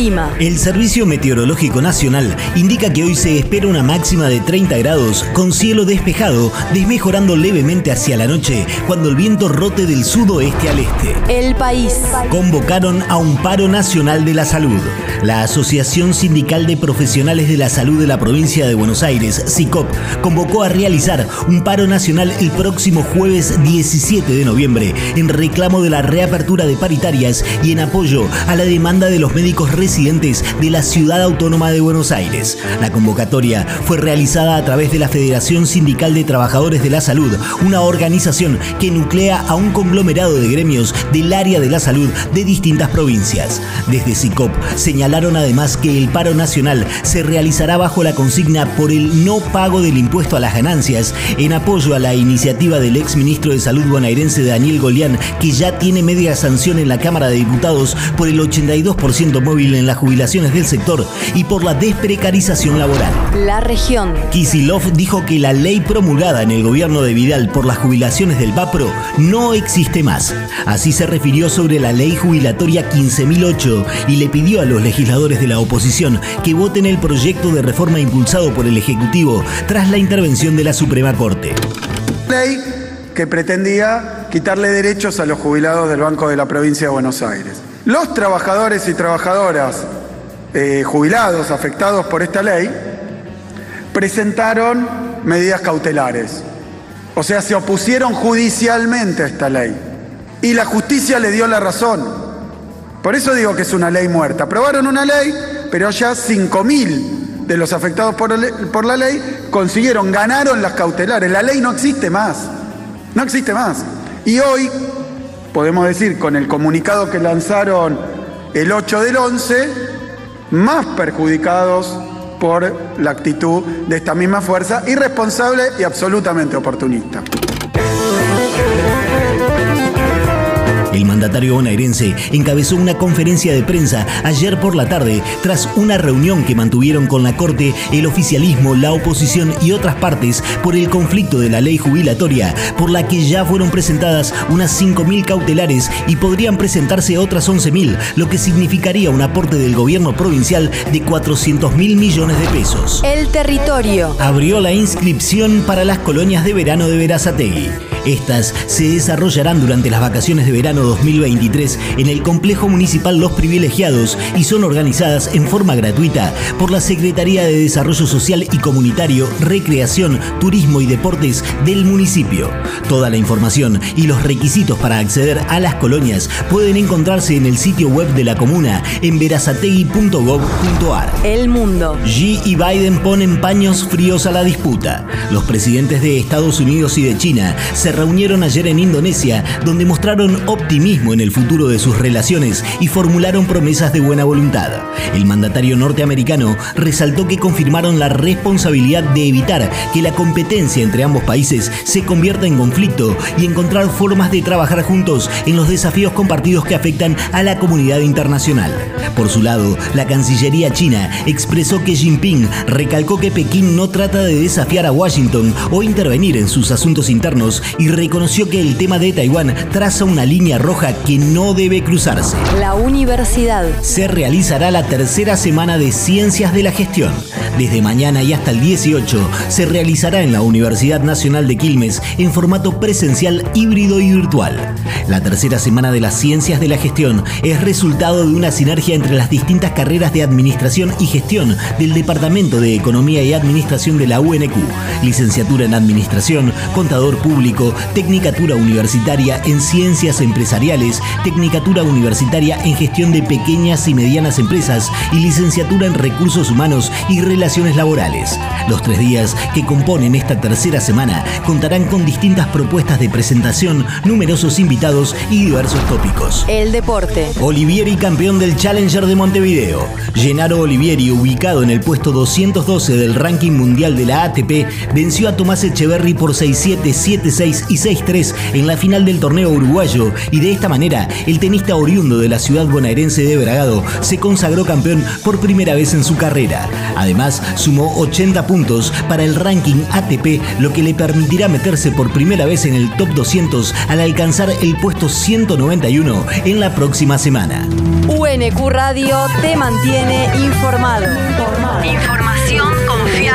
El clima. El Servicio Meteorológico Nacional indica que hoy se espera una máxima de 30 grados con cielo despejado, desmejorando levemente hacia la noche cuando el viento rote del sudoeste al este. El país. Convocaron a un paro nacional de la salud. La Asociación Sindical de Profesionales de la Salud de la provincia de Buenos Aires, SICOP, convocó a realizar un paro nacional el próximo jueves 17 de noviembre en reclamo de la reapertura de paritarias y en apoyo a la demanda de los médicos residentes de la Ciudad Autónoma de Buenos Aires. La convocatoria fue realizada a través de la Federación Sindical de Trabajadores de la Salud, una organización que nuclea a un conglomerado de gremios del área de la salud de distintas provincias. Desde SICOP señalaron además que el paro nacional se realizará bajo la consigna por el no pago del impuesto a las ganancias en apoyo a la iniciativa del ex ministro de Salud bonaerense Daniel Golián, que ya tiene media sanción en la Cámara de Diputados por el 82% móvil en las jubilaciones del sector y por la desprecarización laboral. La región. Kisilov dijo que la ley promulgada en el gobierno de Vidal por las jubilaciones del VAPRO no existe más. Así se refirió sobre la ley jubilatoria 15.008 y le pidió a los legisladores de la oposición que voten el proyecto de reforma impulsado por el Ejecutivo tras la intervención de la Suprema Corte. Ley que pretendía quitarle derechos a los jubilados del Banco de la Provincia de Buenos Aires. Los trabajadores y trabajadoras eh, jubilados afectados por esta ley presentaron medidas cautelares. O sea, se opusieron judicialmente a esta ley. Y la justicia le dio la razón. Por eso digo que es una ley muerta. Aprobaron una ley, pero ya 5.000 de los afectados por, por la ley consiguieron, ganaron las cautelares. La ley no existe más. No existe más. Y hoy podemos decir, con el comunicado que lanzaron el 8 del 11, más perjudicados por la actitud de esta misma fuerza, irresponsable y absolutamente oportunista. El mandatario bonaerense encabezó una conferencia de prensa ayer por la tarde tras una reunión que mantuvieron con la Corte, el oficialismo, la oposición y otras partes por el conflicto de la ley jubilatoria, por la que ya fueron presentadas unas 5.000 cautelares y podrían presentarse otras 11.000, lo que significaría un aporte del gobierno provincial de 400 mil millones de pesos. El territorio. Abrió la inscripción para las colonias de verano de Verazategui. Estas se desarrollarán durante las vacaciones de verano 2023 en el complejo municipal Los Privilegiados y son organizadas en forma gratuita por la Secretaría de Desarrollo Social y Comunitario, Recreación, Turismo y Deportes del municipio. Toda la información y los requisitos para acceder a las colonias pueden encontrarse en el sitio web de la comuna en verazategui.gov.ar. El mundo. Xi y Biden ponen paños fríos a la disputa. Los presidentes de Estados Unidos y de China se reunieron ayer en Indonesia, donde mostraron optimismo en el futuro de sus relaciones y formularon promesas de buena voluntad. El mandatario norteamericano resaltó que confirmaron la responsabilidad de evitar que la competencia entre ambos países se convierta en conflicto y encontrar formas de trabajar juntos en los desafíos compartidos que afectan a la comunidad internacional. Por su lado, la Cancillería china expresó que Jinping recalcó que Pekín no trata de desafiar a Washington o intervenir en sus asuntos internos y reconoció que el tema de Taiwán traza una línea roja que no debe cruzarse. La universidad. Se realizará la tercera semana de Ciencias de la Gestión. Desde mañana y hasta el 18 se realizará en la Universidad Nacional de Quilmes en formato presencial, híbrido y virtual. La tercera semana de las Ciencias de la Gestión es resultado de una sinergia entre las distintas carreras de Administración y Gestión del Departamento de Economía y Administración de la UNQ, licenciatura en Administración, Contador Público, Tecnicatura Universitaria en Ciencias Empresariales, Tecnicatura Universitaria en Gestión de Pequeñas y Medianas Empresas y Licenciatura en Recursos Humanos y Relaciones Laborales. Los tres días que componen esta tercera semana contarán con distintas propuestas de presentación, numerosos invitados y diversos tópicos. El deporte. Olivieri campeón del Challenger de Montevideo. Gennaro Olivieri, ubicado en el puesto 212 del ranking mundial de la ATP, venció a Tomás Echeverry por 6-7, 7-6 y 6-3 en la final del torneo uruguayo y de esta manera, el tenista oriundo de la ciudad bonaerense de Bragado se consagró campeón por primera vez en su carrera. Además, sumó 80 puntos para el ranking ATP, lo que le permitirá meterse por primera vez en el top 200 al alcanzar el puesto 191 en la próxima semana. UNQ Radio te mantiene informado. Información